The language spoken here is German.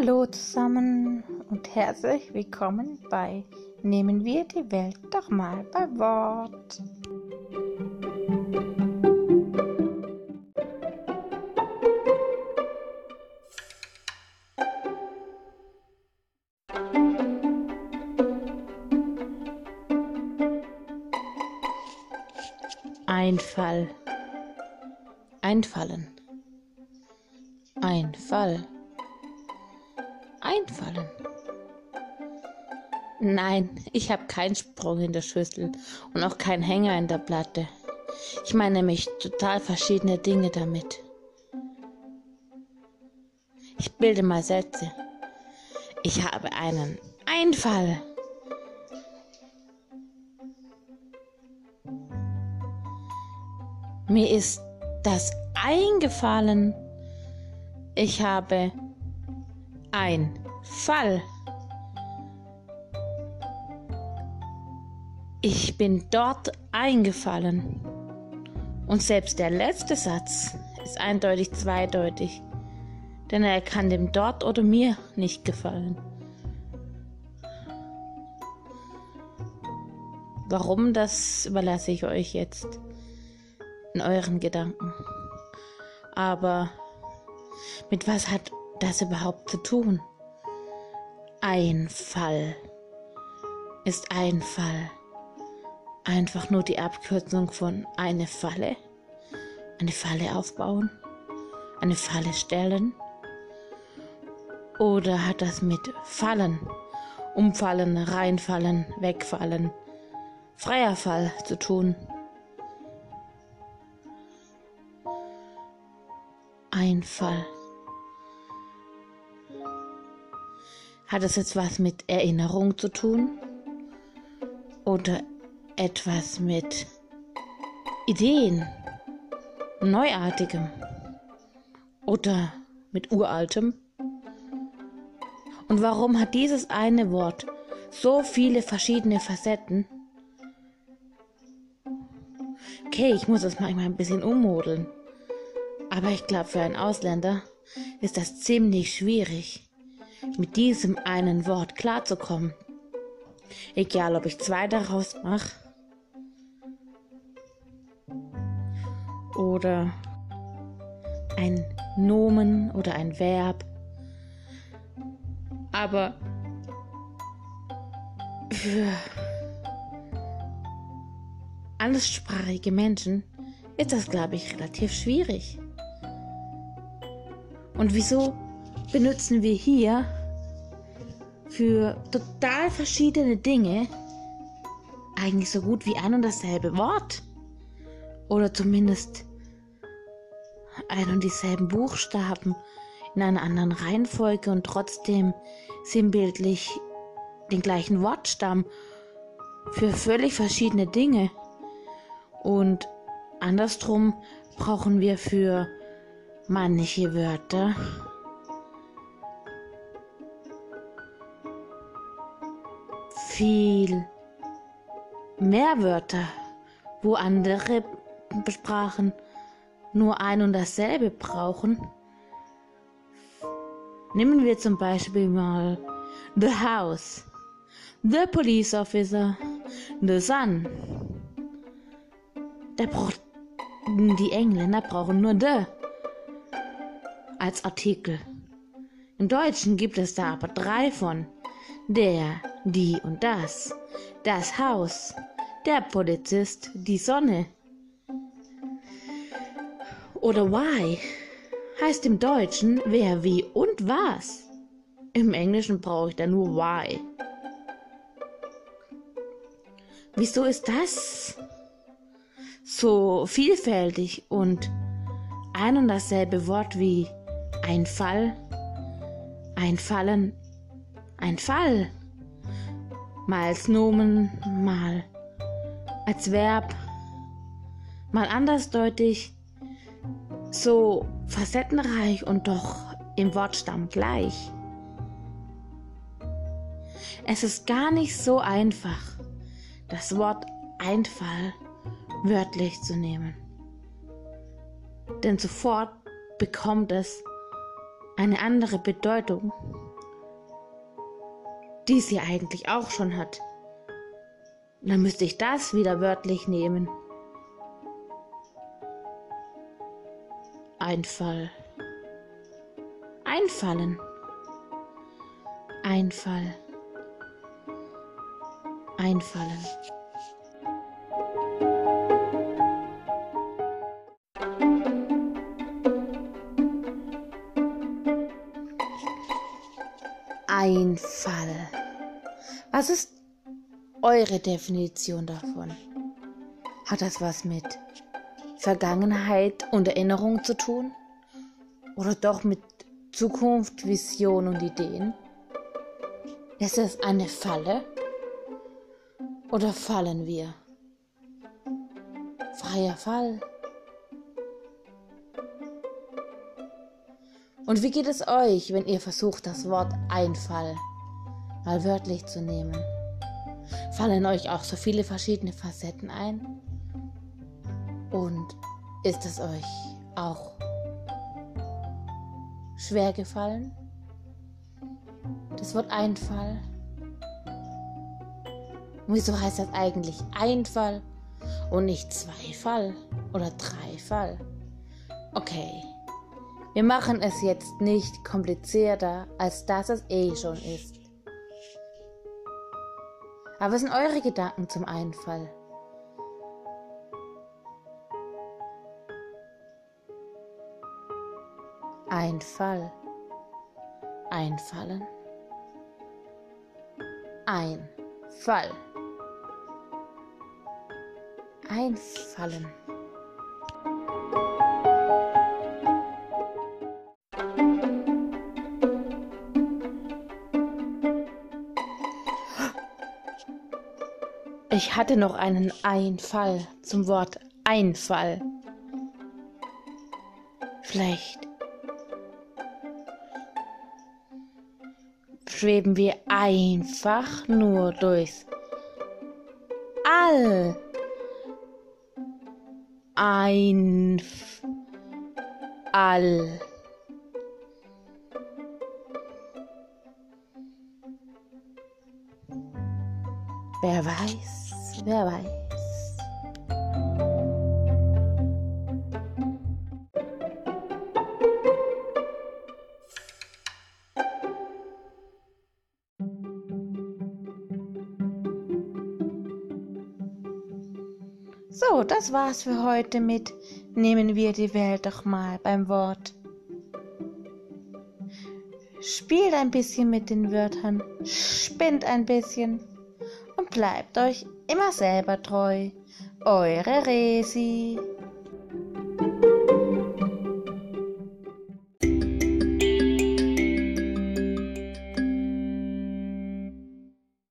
Hallo zusammen und herzlich willkommen bei Nehmen wir die Welt doch mal bei Wort. Einfall. Einfallen. Einfall. Einfallen. Nein, ich habe keinen Sprung in der Schüssel und auch keinen Hänger in der Platte. Ich meine nämlich total verschiedene Dinge damit. Ich bilde mal Sätze. Ich habe einen Einfall. Mir ist das eingefallen. Ich habe ein Fall. Ich bin dort eingefallen. Und selbst der letzte Satz ist eindeutig zweideutig, denn er kann dem dort oder mir nicht gefallen. Warum, das überlasse ich euch jetzt in euren Gedanken. Aber mit was hat das überhaupt zu tun? Ein Fall ist ein Fall. Einfach nur die Abkürzung von eine Falle. Eine Falle aufbauen. Eine Falle stellen. Oder hat das mit Fallen, Umfallen, Reinfallen, Wegfallen, freier Fall zu tun? Einfall. Hat es jetzt was mit Erinnerung zu tun? Oder etwas mit Ideen? Neuartigem? Oder mit Uraltem? Und warum hat dieses eine Wort so viele verschiedene Facetten? Okay, ich muss das manchmal ein bisschen ummodeln. Aber ich glaube, für einen Ausländer ist das ziemlich schwierig, mit diesem einen Wort klarzukommen. Egal, ob ich zwei daraus mache oder ein Nomen oder ein Verb. Aber für anderssprachige Menschen ist das, glaube ich, relativ schwierig. Und wieso benutzen wir hier für total verschiedene Dinge eigentlich so gut wie ein und dasselbe Wort? Oder zumindest ein und dieselben Buchstaben in einer anderen Reihenfolge und trotzdem sinnbildlich den gleichen Wortstamm für völlig verschiedene Dinge. Und andersrum brauchen wir für manche Wörter viel mehr Wörter, wo andere Sprachen nur ein und dasselbe brauchen. Nehmen wir zum Beispiel mal The House, The Police Officer, The Sun. Der braucht, die Engländer brauchen nur The als Artikel. Im Deutschen gibt es da aber drei von. Der, die und das. Das Haus. Der Polizist, die Sonne. Oder why heißt im Deutschen wer, wie und was. Im Englischen brauche ich da nur why. Wieso ist das so vielfältig und ein und dasselbe Wort wie ein Fall, ein Fall. Mal als Nomen, mal als Verb, mal andersdeutig, so facettenreich und doch im Wortstamm gleich. Es ist gar nicht so einfach, das Wort Einfall wörtlich zu nehmen. Denn sofort bekommt es eine andere Bedeutung die sie eigentlich auch schon hat. Dann müsste ich das wieder wörtlich nehmen. Einfall. Einfallen. Einfall. Einfallen. Einfall. Was ist eure Definition davon? Hat das was mit Vergangenheit und Erinnerung zu tun? Oder doch mit Zukunft, Vision und Ideen? Ist es eine Falle? Oder fallen wir? Freier Fall. Und wie geht es euch, wenn ihr versucht, das Wort Einfall mal wörtlich zu nehmen? Fallen euch auch so viele verschiedene Facetten ein? Und ist es euch auch schwer gefallen? Das Wort Einfall. wieso heißt das eigentlich Einfall und nicht Zweifall oder Dreifall? Okay, wir machen es jetzt nicht komplizierter, als dass es eh schon ist. Aber was sind eure Gedanken zum Einfall? Einfall. Einfallen. Ein Fall. Einfallen. Ich hatte noch einen Einfall zum Wort Einfall. Vielleicht schweben wir einfach nur durchs All. Ein All. Wer weiß, wer weiß. So, das war's für heute mit Nehmen wir die Welt doch mal beim Wort. Spielt ein bisschen mit den Wörtern, spinnt ein bisschen bleibt euch immer selber treu. Eure Resi.